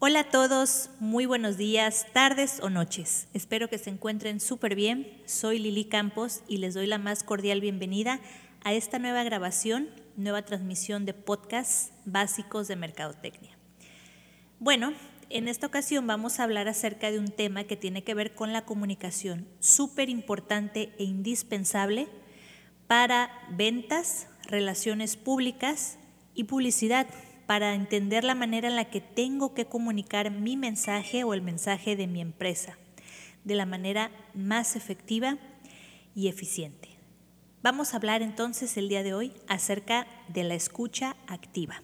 Hola a todos, muy buenos días, tardes o noches. Espero que se encuentren súper bien. Soy Lili Campos y les doy la más cordial bienvenida a esta nueva grabación, nueva transmisión de podcast básicos de Mercadotecnia. Bueno, en esta ocasión vamos a hablar acerca de un tema que tiene que ver con la comunicación, súper importante e indispensable para ventas, relaciones públicas y publicidad para entender la manera en la que tengo que comunicar mi mensaje o el mensaje de mi empresa de la manera más efectiva y eficiente. Vamos a hablar entonces el día de hoy acerca de la escucha activa.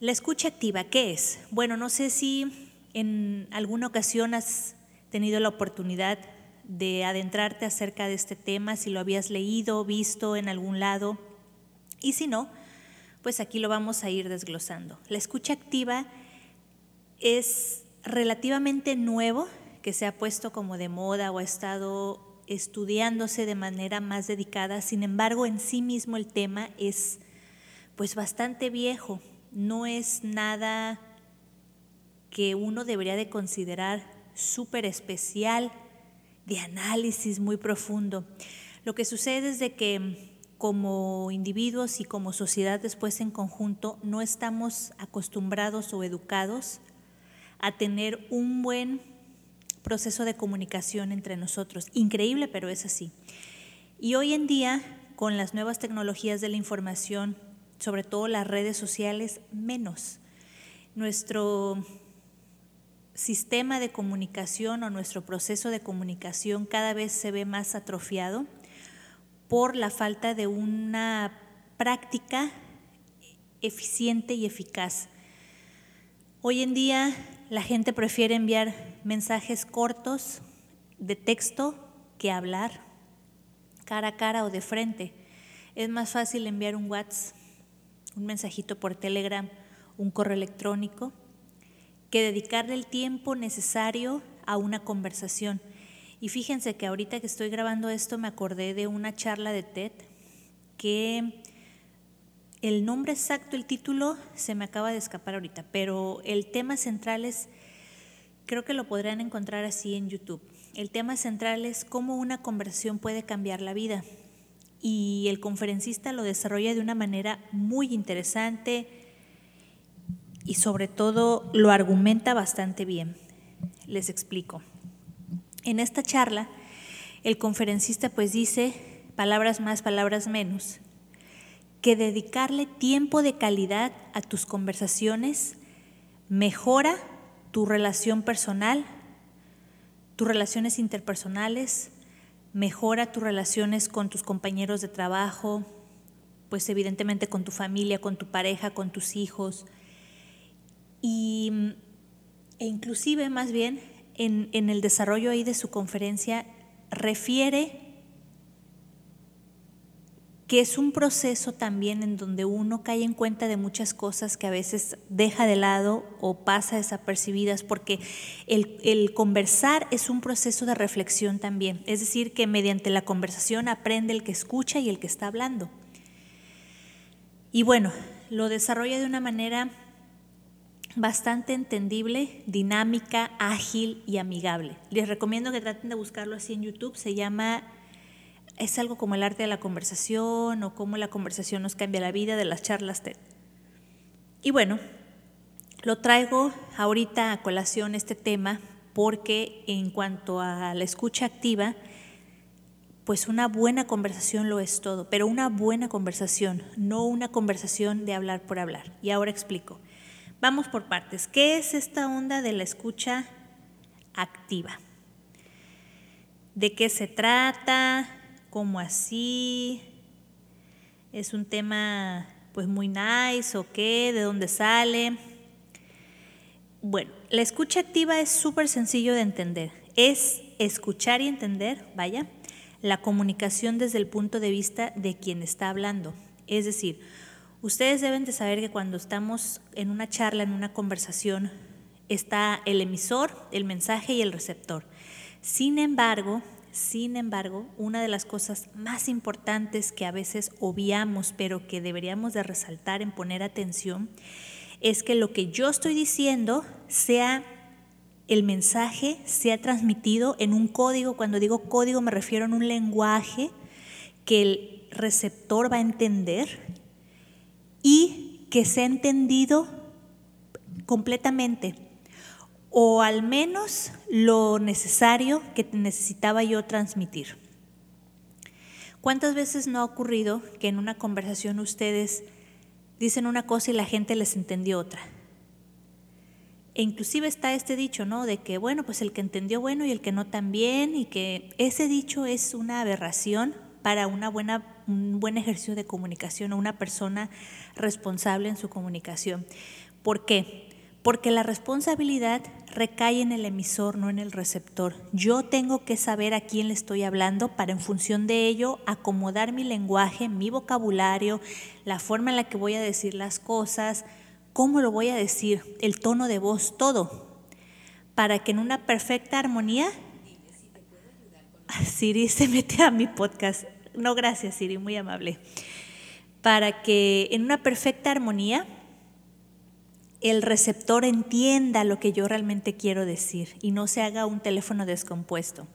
La escucha activa, ¿qué es? Bueno, no sé si en alguna ocasión has tenido la oportunidad de adentrarte acerca de este tema, si lo habías leído, visto en algún lado, y si no, pues aquí lo vamos a ir desglosando. La escucha activa es relativamente nuevo, que se ha puesto como de moda o ha estado estudiándose de manera más dedicada. Sin embargo, en sí mismo el tema es pues bastante viejo. No es nada que uno debería de considerar súper especial, de análisis muy profundo. Lo que sucede es de que como individuos y como sociedad después en conjunto no estamos acostumbrados o educados a tener un buen proceso de comunicación entre nosotros. Increíble, pero es así. Y hoy en día, con las nuevas tecnologías de la información, sobre todo las redes sociales, menos. Nuestro sistema de comunicación o nuestro proceso de comunicación cada vez se ve más atrofiado por la falta de una práctica eficiente y eficaz. Hoy en día la gente prefiere enviar mensajes cortos de texto que hablar cara a cara o de frente. Es más fácil enviar un WhatsApp, un mensajito por Telegram, un correo electrónico, que dedicarle el tiempo necesario a una conversación. Y fíjense que ahorita que estoy grabando esto me acordé de una charla de TED que el nombre exacto, el título se me acaba de escapar ahorita, pero el tema central es, creo que lo podrán encontrar así en YouTube. El tema central es cómo una conversación puede cambiar la vida. Y el conferencista lo desarrolla de una manera muy interesante y sobre todo lo argumenta bastante bien. Les explico. En esta charla, el conferencista pues dice, palabras más, palabras menos, que dedicarle tiempo de calidad a tus conversaciones mejora tu relación personal, tus relaciones interpersonales, mejora tus relaciones con tus compañeros de trabajo, pues evidentemente con tu familia, con tu pareja, con tus hijos, y, e inclusive más bien en, el desarrollo ahí de su conferencia refiere que es un proceso también en donde uno cae en cuenta de muchas cosas que a veces deja de lado o pasa desapercibidas, porque el, conversar es un proceso de reflexión también, es decir, que mediante la conversación aprende el que escucha y el que está hablando. Y bueno, lo desarrolla de una manera bastante entendible, dinámica, ágil y amigable. Les recomiendo que traten de buscarlo así en YouTube. Se llama, es algo como el arte de la conversación o cómo la conversación nos cambia la vida de las charlas TED. Y bueno, lo traigo ahorita a colación este tema porque en cuanto a la escucha activa, pues una buena conversación lo es todo, pero una buena conversación, no una conversación de hablar por hablar. Y ahora explico. Vamos por partes. ¿Qué es esta onda de la escucha activa? ¿De qué se trata? ¿Cómo así? ¿Es un tema pues muy nice o qué? ¿De dónde sale? Bueno, la escucha activa es súper sencillo de entender. Es escuchar y entender, vaya, la comunicación desde el punto de vista de quien está hablando. Es decir, Ustedes deben de saber que cuando estamos en una charla, en una conversación, está el emisor, el mensaje y el receptor. Sin embargo, sin embargo, una de las cosas más importantes que a veces obviamos, pero que deberíamos de resaltar en poner atención, es que lo que yo estoy diciendo sea el mensaje, sea transmitido en un código. Cuando digo código me refiero a un lenguaje que el receptor va a entender y que sea entendido completamente o al menos lo necesario que necesitaba yo transmitir. ¿Cuántas veces no ha ocurrido que en una conversación ustedes dicen una cosa y la gente les entendió otra? E inclusive está este dicho, ¿no? De que, bueno, pues el que entendió bueno y el que no también, y que ese dicho es una aberración para una buena, un buen ejercicio de comunicación o una persona responsable en su comunicación. ¿Por qué? porque la responsabilidad recae en el emisor, no en el receptor. Yo tengo que saber a quién le estoy hablando para en función de ello acomodar mi lenguaje, mi vocabulario, la forma en la que voy a decir las cosas, cómo lo voy a decir, el tono de voz, todo, para que en una perfecta armonía... Siri se mete a mi podcast. No, gracias Siri, muy amable. Para que en una perfecta armonía el receptor entienda lo que yo realmente quiero decir y no se haga un teléfono descompuesto.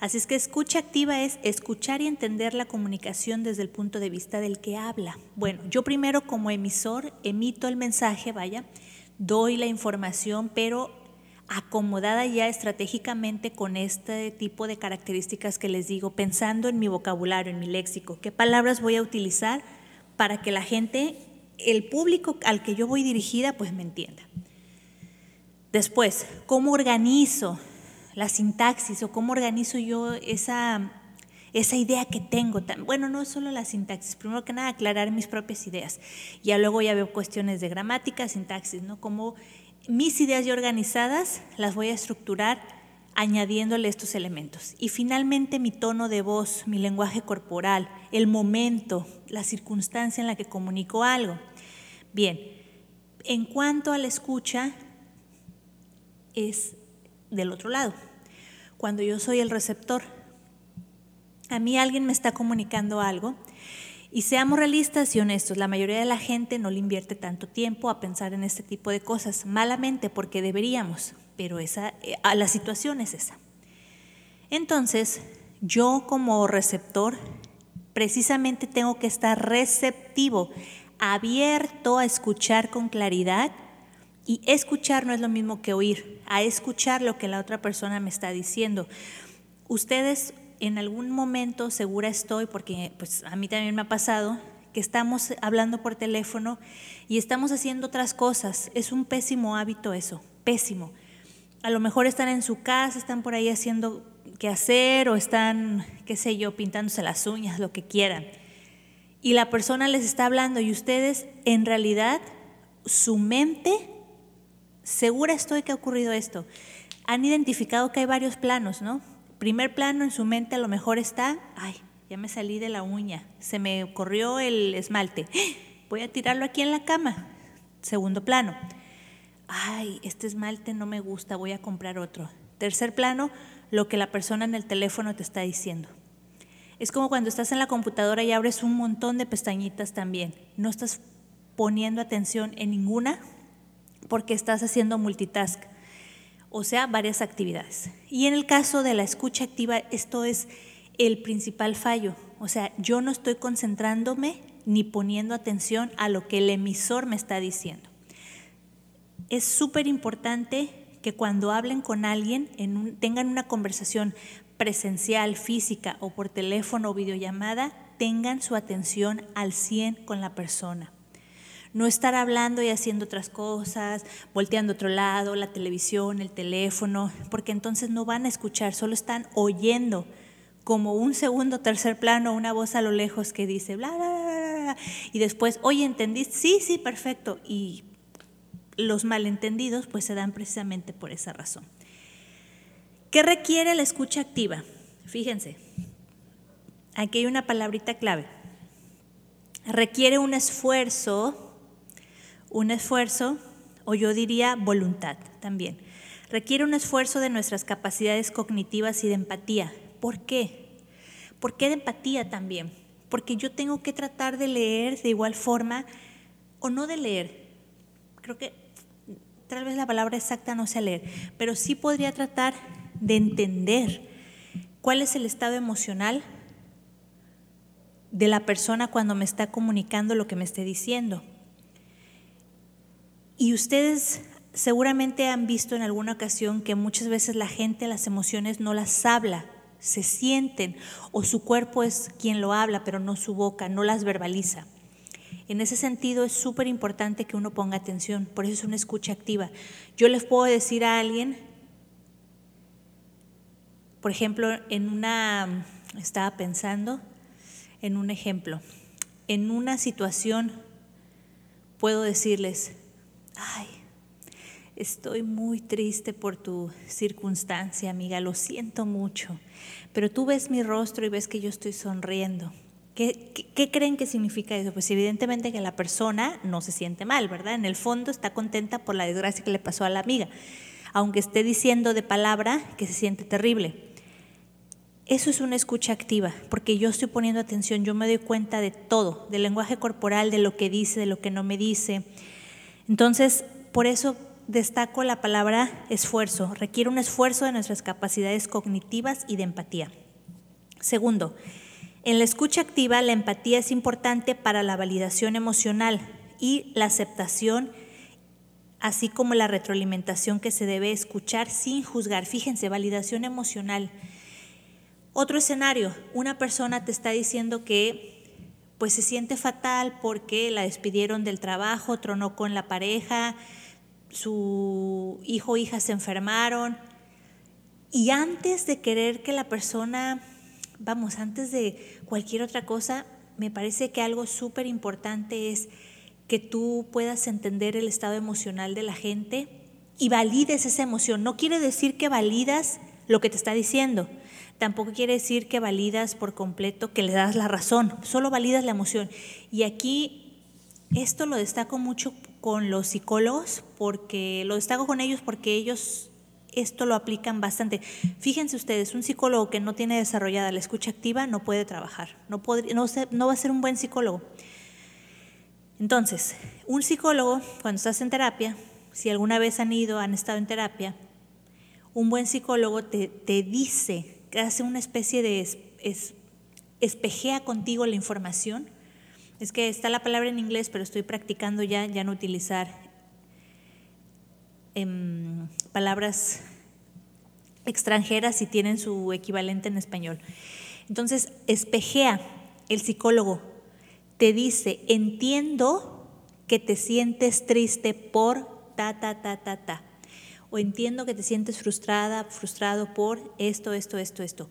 Así es que escucha activa es escuchar y entender la comunicación desde el punto de vista del que habla. Bueno, yo primero como emisor emito el mensaje, vaya, doy la información, pero acomodada ya estratégicamente con este tipo de características que les digo, pensando en mi vocabulario, en mi léxico, qué palabras voy a utilizar para que la gente el público al que yo voy dirigida pues me entienda. Después, ¿cómo organizo la sintaxis o cómo organizo yo esa, esa idea que tengo? Bueno, no solo la sintaxis, primero que nada aclarar mis propias ideas. Ya luego ya veo cuestiones de gramática, sintaxis, ¿no? Como mis ideas ya organizadas las voy a estructurar añadiéndole estos elementos. Y finalmente mi tono de voz, mi lenguaje corporal, el momento, la circunstancia en la que comunico algo. Bien, en cuanto a la escucha, es del otro lado. Cuando yo soy el receptor, a mí alguien me está comunicando algo y seamos realistas y honestos, la mayoría de la gente no le invierte tanto tiempo a pensar en este tipo de cosas, malamente porque deberíamos, pero esa, eh, la situación es esa. Entonces, yo como receptor, precisamente tengo que estar receptivo, abierto a escuchar con claridad. Y escuchar no es lo mismo que oír, a escuchar lo que la otra persona me está diciendo. Ustedes en algún momento, segura estoy, porque pues a mí también me ha pasado, que estamos hablando por teléfono y estamos haciendo otras cosas. Es un pésimo hábito eso, pésimo a lo mejor están en su casa, están por ahí haciendo qué hacer o están, qué sé yo, pintándose las uñas, lo que quieran. Y la persona les está hablando y ustedes en realidad su mente, segura estoy que ha ocurrido esto, han identificado que hay varios planos, ¿no? Primer plano en su mente a lo mejor está, ay, ya me salí de la uña, se me corrió el esmalte, voy a tirarlo aquí en la cama. Segundo plano ay, este esmalte no me gusta, voy a comprar otro. Tercer plano, lo que la persona en el teléfono te está diciendo. Es como cuando estás en la computadora y abres un montón de pestañitas también. No estás poniendo atención en ninguna porque estás haciendo multitask, o sea, varias actividades. Y en el caso de la escucha activa, esto es el principal fallo. O sea, yo no estoy concentrándome ni poniendo atención a lo que el emisor me está diciendo es súper importante que cuando hablen con alguien, tengan una conversación presencial, física o por teléfono o videollamada, tengan su atención al 100 con la persona. No estar hablando y haciendo otras cosas, volteando a otro lado, la televisión, el teléfono, porque entonces no van a escuchar, solo están oyendo como un segundo, tercer plano, una voz a lo lejos que dice bla, bla, bla, bla, y después, oye, ¿entendiste? Sí, sí, perfecto. Y los malentendidos pues se dan precisamente por esa razón. ¿Qué requiere la escucha activa? Fíjense, aquí hay una palabrita clave. Requiere un esfuerzo, un esfuerzo, o yo diría voluntad también. Requiere un esfuerzo de nuestras capacidades cognitivas y de empatía. ¿Por qué? ¿Por qué de empatía también? Porque yo tengo que tratar de leer de igual forma, o no de leer, creo que tal vez la palabra exacta no sé leer, pero sí podría tratar de entender cuál es el estado emocional de la persona cuando me está comunicando lo que me esté diciendo. Y ustedes seguramente han visto en alguna ocasión que muchas veces la gente las emociones no las habla, se sienten o su cuerpo es quien lo habla, pero no su boca, no las verbaliza. En ese sentido es súper importante que uno ponga atención, por eso es una escucha activa. Yo les puedo decir a alguien, por ejemplo, en una, estaba pensando en un ejemplo, en una situación puedo decirles, ay, estoy muy triste por tu circunstancia, amiga, lo siento mucho, pero tú ves mi rostro y ves que yo estoy sonriendo. ¿Qué, creen que significa eso? Pues evidentemente que la persona no se siente mal, ¿verdad? En el fondo está contenta por la desgracia que le pasó a la amiga, aunque esté diciendo de palabra que se siente terrible. Eso es una escucha activa, porque yo estoy poniendo atención, yo me doy cuenta de todo, del lenguaje corporal, de lo que dice, de lo que no me dice. Entonces, por eso destaco la palabra esfuerzo. Requiere un esfuerzo de nuestras capacidades cognitivas y de empatía. Segundo, en la escucha activa, la empatía es importante para la validación emocional y la aceptación, así como la retroalimentación que se debe escuchar sin juzgar. Fíjense, validación emocional. Otro escenario, una persona te está diciendo que pues se siente fatal porque la despidieron del trabajo, tronó con la pareja, su hijo o hija se enfermaron. Y antes de querer que la persona vamos, antes de cualquier otra cosa, me parece que algo súper importante es que tú puedas entender el estado emocional de la gente y valides esa emoción. No quiere decir que validas lo que te está diciendo. Tampoco quiere decir que validas por completo, que le das la razón. Solo validas la emoción. Y aquí esto lo destaco mucho con los psicólogos, porque lo destaco con ellos porque ellos esto lo aplican bastante. Fíjense ustedes, un psicólogo que no tiene desarrollada la escucha activa no puede trabajar, no, no va a ser un buen psicólogo. Entonces, un psicólogo, cuando estás en terapia, si alguna vez han ido, han estado en terapia, un buen psicólogo te, dice, hace una especie de espejea contigo la información. Es que está la palabra en inglés, pero estoy practicando ya, ya no utilizar en palabras extranjeras y tienen su equivalente en español. Entonces, espejea, el psicólogo te dice, entiendo que te sientes triste por ta, ta, ta, ta, ta. O entiendo que te sientes frustrada, frustrado por esto, esto, esto, esto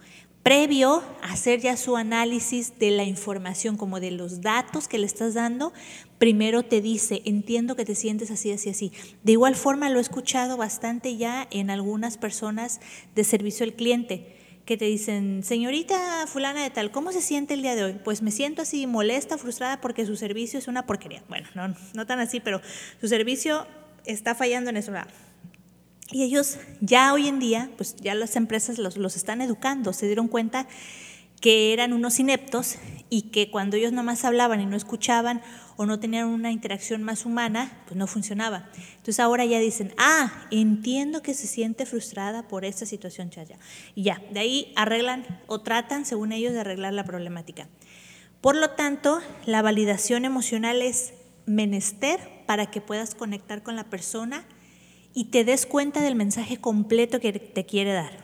previo a hacer ya su análisis de la información, como de los datos que le estás dando, primero te dice, entiendo que te sientes así, así, así. De igual forma lo he escuchado bastante ya en algunas personas de servicio al cliente que te dicen, señorita fulana de tal, ¿cómo se siente el día de hoy? Pues me siento así molesta, frustrada porque su servicio es una porquería. Bueno, no, no tan así, pero su servicio está fallando en eso. Y ellos ya hoy en día, pues ya las empresas los, los, están educando, se dieron cuenta que eran unos ineptos y que cuando ellos nomás hablaban y no escuchaban o no tenían una interacción más humana, pues no funcionaba. Entonces ahora ya dicen, ah, entiendo que se siente frustrada por esta situación, chaya. Y ya, de ahí arreglan o tratan, según ellos, de arreglar la problemática. Por lo tanto, la validación emocional es menester para que puedas conectar con la persona y te des cuenta del mensaje completo que te quiere dar.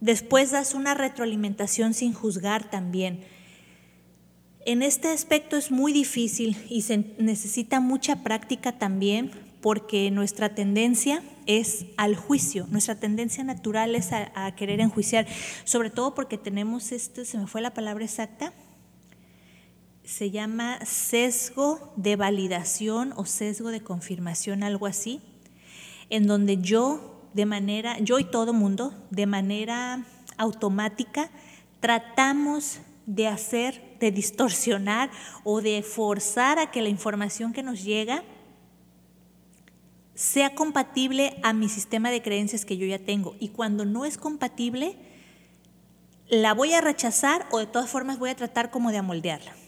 Después das una retroalimentación sin juzgar también. En este aspecto es muy difícil y se necesita mucha práctica también porque nuestra tendencia es al juicio, nuestra tendencia natural es a, querer enjuiciar, sobre todo porque tenemos este, se me fue la palabra exacta, se llama sesgo de validación o sesgo de confirmación, algo así, en donde yo de manera, yo y todo mundo, de manera automática, tratamos de hacer, de distorsionar o de forzar a que la información que nos llega sea compatible a mi sistema de creencias que yo ya tengo. Y cuando no es compatible, la voy a rechazar o de todas formas voy a tratar como de amoldearla.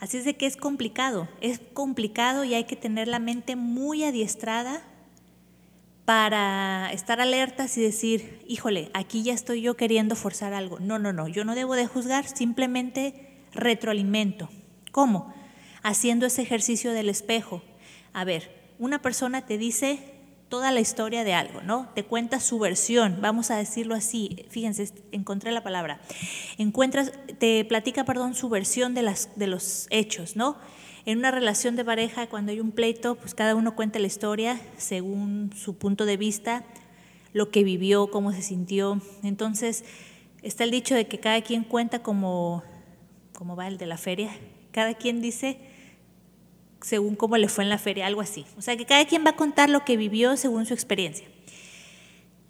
Así es de que es complicado, es complicado y hay que tener la mente muy adiestrada para estar alertas y decir, híjole, aquí ya estoy yo queriendo forzar algo. No, no, no, yo no debo de juzgar, simplemente retroalimento. ¿Cómo? Haciendo ese ejercicio del espejo. A ver, una persona te dice toda la historia de algo, ¿no? Te cuenta su versión, vamos a decirlo así. Fíjense, encontré la palabra. Encuentras, te platica, perdón, su versión de, las, de los hechos, ¿no? En una relación de pareja, cuando hay un pleito, pues cada uno cuenta la historia según su punto de vista, lo que vivió, cómo se sintió. Entonces, está el dicho de que cada quien cuenta como, como va el de la feria. Cada quien dice según cómo le fue en la feria, algo así. O sea, que cada quien va a contar lo que vivió según su experiencia.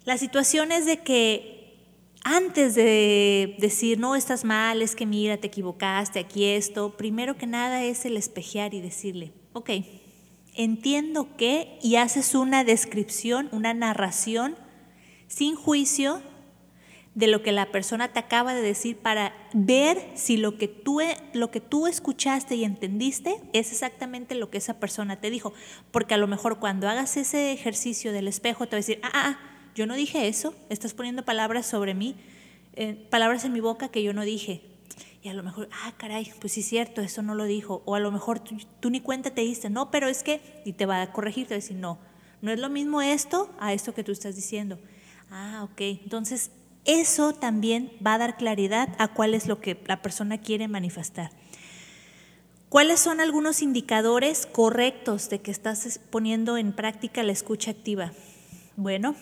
La situación es de que antes de decir, no, estás mal, es que mira, te equivocaste, aquí esto, primero que nada es el espejear y decirle, ok, entiendo que, y haces una descripción, una narración sin juicio de lo que la persona te acaba de decir para ver si lo que tú, lo que tú escuchaste y entendiste es exactamente lo que esa persona te dijo. Porque a lo mejor cuando hagas ese ejercicio del espejo te va a decir, ah, ah, ah yo no dije eso, estás poniendo palabras sobre mí, eh, palabras en mi boca que yo no dije. Y a lo mejor, ah, caray, pues sí es cierto, eso no lo dijo. O a lo mejor tú, ni cuenta te diste, no, pero es que, y te va a corregir, te va a decir, no, no es lo mismo esto a esto que tú estás diciendo. Ah, ok, entonces eso también va a dar claridad a cuál es lo que la persona quiere manifestar. ¿Cuáles son algunos indicadores correctos de que estás poniendo en práctica la escucha activa? Bueno,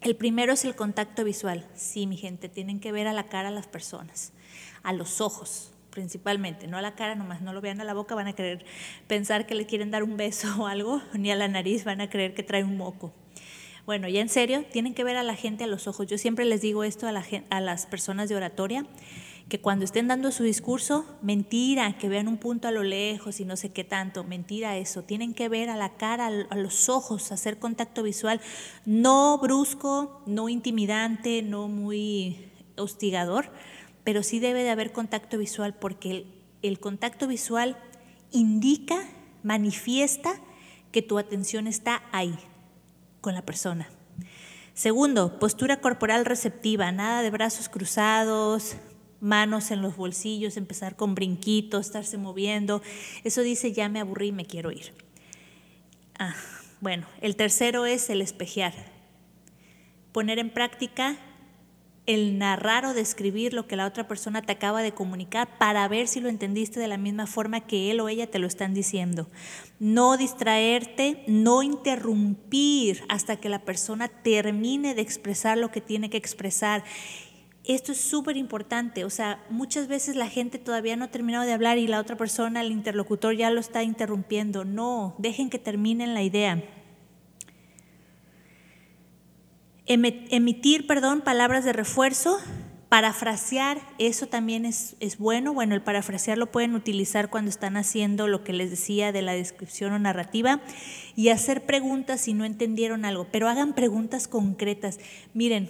el primero es el contacto visual. Sí, mi gente, tienen que ver a la cara a las personas, a los ojos principalmente, no a la cara nomás, no lo vean a la boca, van a querer pensar que le quieren dar un beso o algo, ni a la nariz van a creer que trae un moco. Bueno, ya en serio, tienen que ver a la gente a los ojos. Yo siempre les digo esto a, la, a las personas de oratoria que cuando estén dando su discurso, mentira, que vean un punto a lo lejos y no sé qué tanto, mentira eso, tienen que ver a la cara, a los ojos, hacer contacto visual, no brusco, no intimidante, no muy hostigador, pero sí debe de haber contacto visual porque el, el contacto visual indica, manifiesta que tu atención está ahí, con la persona. Segundo, postura corporal receptiva, nada de brazos cruzados, manos en los bolsillos, empezar con brinquitos, estarse moviendo. Eso dice, ya me aburrí, me quiero ir. Ah, bueno, el tercero es el espejear. Poner en práctica el narrar o describir lo que la otra persona te acaba de comunicar para ver si lo entendiste de la misma forma que él o ella te lo están diciendo. No distraerte, no interrumpir hasta que la persona termine de expresar lo que tiene que expresar esto es súper importante, o sea, muchas veces la gente todavía no ha terminado de hablar y la otra persona, el interlocutor, ya lo está interrumpiendo. No, dejen que terminen la idea. Emitir, perdón, palabras de refuerzo, parafrasear, eso también es, es bueno. Bueno, el parafrasear lo pueden utilizar cuando están haciendo lo que les decía de la descripción o narrativa y hacer preguntas si no entendieron algo, pero hagan preguntas concretas. Miren,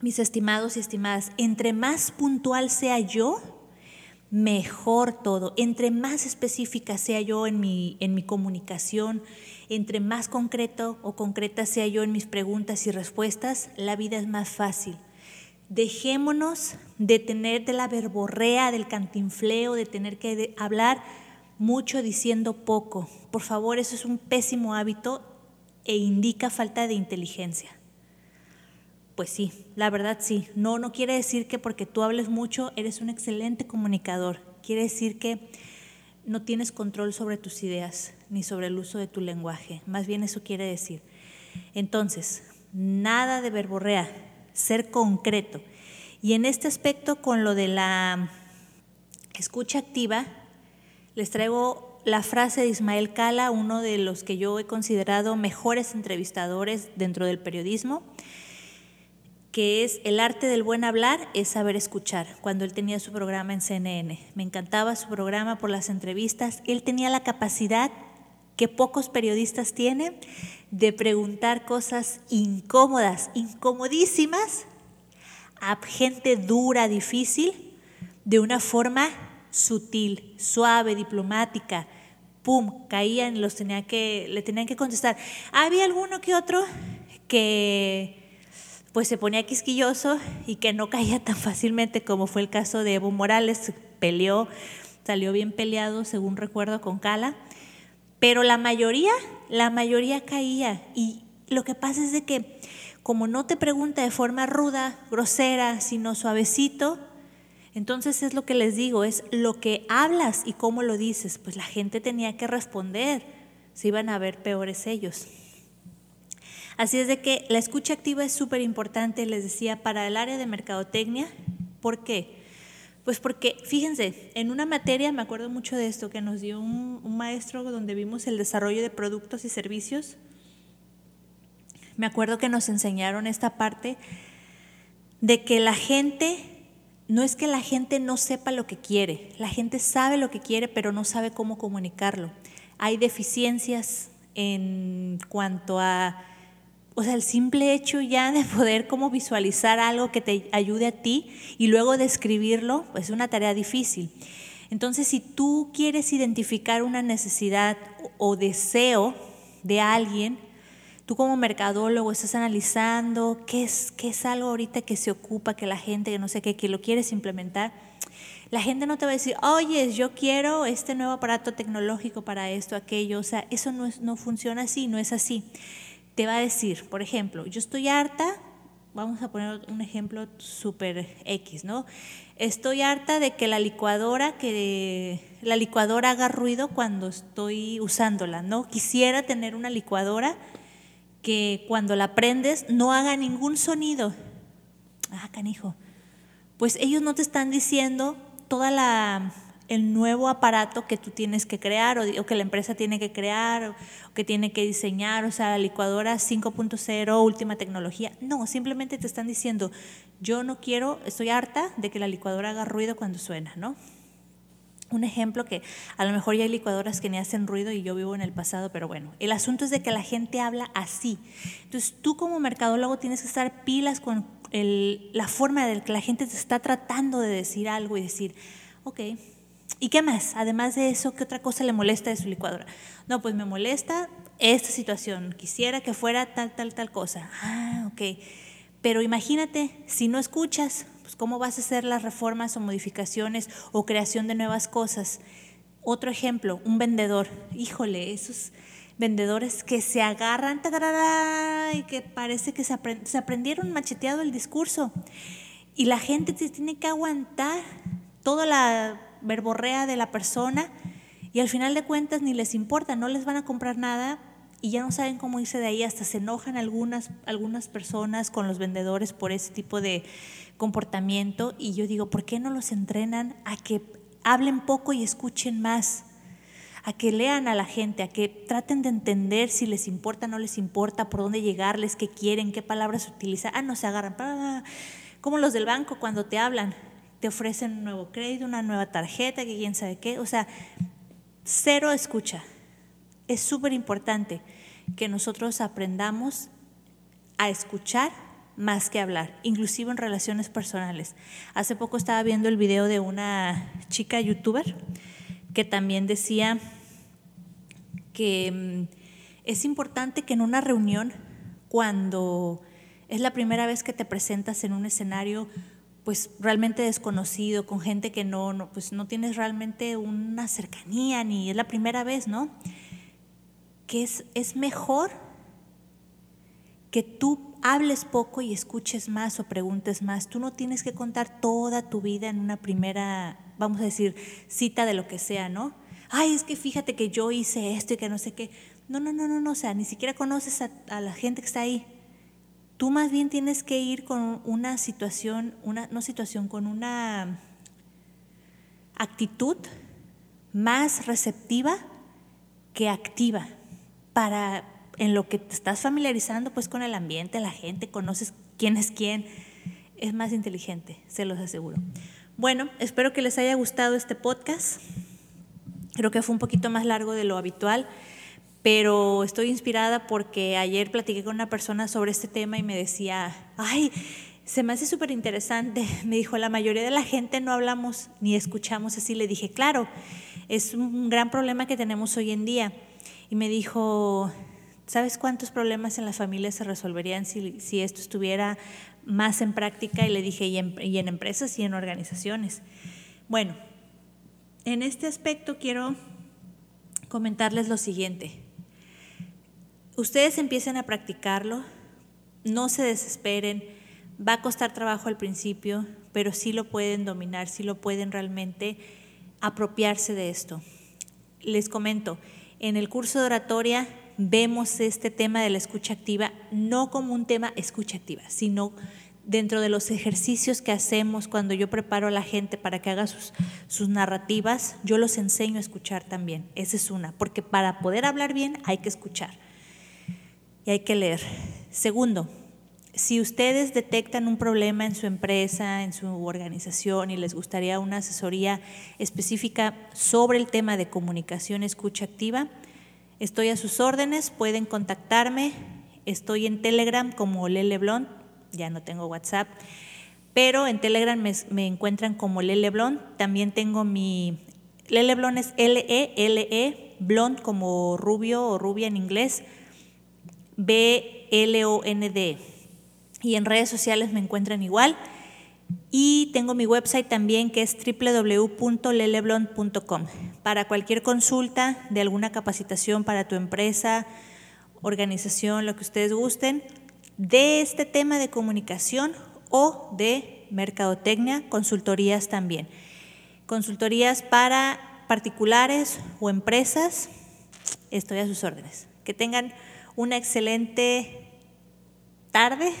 mis estimados y estimadas, entre más puntual sea yo, mejor todo. Entre más específica sea yo en mi, en mi comunicación, entre más concreto o concreta sea yo en mis preguntas y respuestas, la vida es más fácil. Dejémonos de tener de la verborrea, del cantinfleo, de tener que hablar mucho diciendo poco. Por favor, eso es un pésimo hábito e indica falta de inteligencia. Pues sí, la verdad sí. No, no quiere decir que porque tú hables mucho eres un excelente comunicador. Quiere decir que no tienes control sobre tus ideas ni sobre el uso de tu lenguaje. Más bien eso quiere decir. Entonces, nada de verborrea, ser concreto. Y en este aspecto, con lo de la escucha activa, les traigo la frase de Ismael Cala, uno de los que yo he considerado mejores entrevistadores dentro del periodismo que es el arte del buen hablar, es saber escuchar, cuando él tenía su programa en CNN. Me encantaba su programa por las entrevistas. Él tenía la capacidad que pocos periodistas tienen de preguntar cosas incómodas, incomodísimas, a gente dura, difícil, de una forma sutil, suave, diplomática. Pum, caían, los tenía que, le tenían que contestar. Había alguno que otro que pues se ponía quisquilloso y que no caía tan fácilmente como fue el caso de Evo Morales, peleó, salió bien peleado, según recuerdo, con Cala, pero la mayoría, la mayoría caía. Y lo que pasa es de que como no te pregunta de forma ruda, grosera, sino suavecito, entonces es lo que les digo, es lo que hablas y cómo lo dices, pues la gente tenía que responder, se iban a ver peores ellos. Así es de que la escucha activa es súper importante, les decía, para el área de mercadotecnia. ¿Por qué? Pues porque, fíjense, en una materia, me acuerdo mucho de esto, que nos dio un, un maestro donde vimos el desarrollo de productos y servicios. Me acuerdo que nos enseñaron esta parte de que la gente, no es que la gente no sepa lo que quiere, la gente sabe lo que quiere, pero no sabe cómo comunicarlo. Hay deficiencias en cuanto a o sea, el simple hecho ya de poder como visualizar algo que te ayude a ti y luego describirlo, pues es una tarea difícil. Entonces, si tú quieres identificar una necesidad o deseo de alguien, tú como mercadólogo estás analizando qué es, qué es algo ahorita que se ocupa, que la gente, que no sé qué, que lo quieres implementar. La gente no te va a decir, oye, yo quiero este nuevo aparato tecnológico para esto, aquello. O sea, eso no, es, no funciona así, no es así te va a decir, por ejemplo, yo estoy harta, vamos a poner un ejemplo súper X, ¿no? Estoy harta de que la licuadora, que la licuadora haga ruido cuando estoy usándola, ¿no? Quisiera tener una licuadora que cuando la prendes no haga ningún sonido. Ah, canijo. Pues ellos no te están diciendo toda la el nuevo aparato que tú tienes que crear o, que la empresa tiene que crear o, que tiene que diseñar, o sea, la licuadora 5.0, última tecnología. No, simplemente te están diciendo, yo no quiero, estoy harta de que la licuadora haga ruido cuando suena, ¿no? Un ejemplo que a lo mejor ya hay licuadoras que ni hacen ruido y yo vivo en el pasado, pero bueno, el asunto es de que la gente habla así. Entonces tú como mercadólogo tienes que estar pilas con la forma de que la gente te está tratando de decir algo y decir, ok, ¿Y qué más? Además de eso, ¿qué otra cosa le molesta de su licuadora? No, pues me molesta esta situación. Quisiera que fuera tal, tal, tal cosa. Ah, ok. Pero imagínate, si no escuchas, pues cómo vas a hacer las reformas o modificaciones o creación de nuevas cosas. Otro ejemplo, un vendedor. Híjole, esos vendedores que se agarran y que parece que se, se aprendieron macheteado el discurso. Y la gente tiene que aguantar toda la verborrea de la persona y al final de cuentas ni les importa, no les van a comprar nada y ya no saben cómo irse de ahí, hasta se enojan algunas, algunas personas con los vendedores por ese tipo de comportamiento y yo digo, ¿por qué no los entrenan a que hablen poco y escuchen más? a que lean a la gente, a que traten de entender si les importa, no les importa, por dónde llegarles, qué quieren, qué palabras utilizar. Ah, no se agarran. Como los del banco cuando te hablan te ofrecen un nuevo crédito, una nueva tarjeta, que quién sabe qué. O sea, cero escucha. Es súper importante que nosotros aprendamos a escuchar más que hablar, inclusive en relaciones personales. Hace poco estaba viendo el video de una chica youtuber que también decía que mm, es importante que en una reunión, cuando es la primera vez que te presentas en un escenario pues realmente desconocido, con gente que no, no, pues no tienes realmente una cercanía ni es la primera vez, ¿no? Que es, es mejor que tú hables poco y escuches más o preguntes más. Tú no tienes que contar toda tu vida en una primera, vamos a decir, cita de lo que sea, ¿no? Ay, es que fíjate que yo hice esto y que no sé qué. No, no, no, no, no, o sea, ni siquiera conoces a, a la gente que está ahí. Tú más bien tienes que ir con una situación, una, situación, con una actitud más receptiva que activa para en lo que te estás familiarizando pues con el ambiente, la gente, conoces quién es quién, es más inteligente, se los aseguro. Bueno, espero que les haya gustado este podcast. Creo que fue un poquito más largo de lo habitual pero estoy inspirada porque ayer platiqué con una persona sobre este tema y me decía, ay, se me hace súper interesante. Me dijo, la mayoría de la gente no hablamos ni escuchamos así. Le dije, claro, es un gran problema que tenemos hoy en día. Y me dijo, ¿sabes cuántos problemas en la familia se resolverían si, esto estuviera más en práctica? Y le dije, y en empresas y en organizaciones. Bueno, en este aspecto quiero comentarles lo siguiente. Ustedes empiecen a practicarlo, no se desesperen, va a costar trabajo al principio, pero sí lo pueden dominar, sí lo pueden realmente apropiarse de esto. Les comento, en el curso de oratoria vemos este tema de la escucha activa no como un tema escucha activa, sino dentro de los ejercicios que hacemos cuando yo preparo a la gente para que haga sus, sus narrativas, yo los enseño a escuchar también. Esa es una, porque para poder hablar bien hay que escuchar y hay que leer. Segundo, si ustedes detectan un problema en su empresa, en su organización y les gustaría una asesoría específica sobre el tema de comunicación escucha activa, estoy a sus órdenes, pueden contactarme. Estoy en Telegram como Lele Blond, ya no tengo WhatsApp, pero en Telegram me, encuentran como Lele Blond. También tengo mi Lele Blond es L-E-L-E, Blond como rubio o rubia en inglés, B-L-O-N-D. Y en redes sociales me encuentran igual. Y tengo mi website también que es www.leleblond.com. Para cualquier consulta de alguna capacitación para tu empresa, organización, lo que ustedes gusten, de este tema de comunicación o de mercadotecnia, consultorías también. Consultorías para particulares o empresas, estoy a sus órdenes. Que tengan una excelente tarde,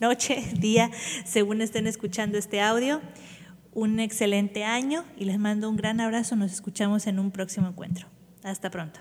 noche, día, según estén escuchando este audio. Un excelente año y les mando un gran abrazo. Nos escuchamos en un próximo encuentro. Hasta pronto.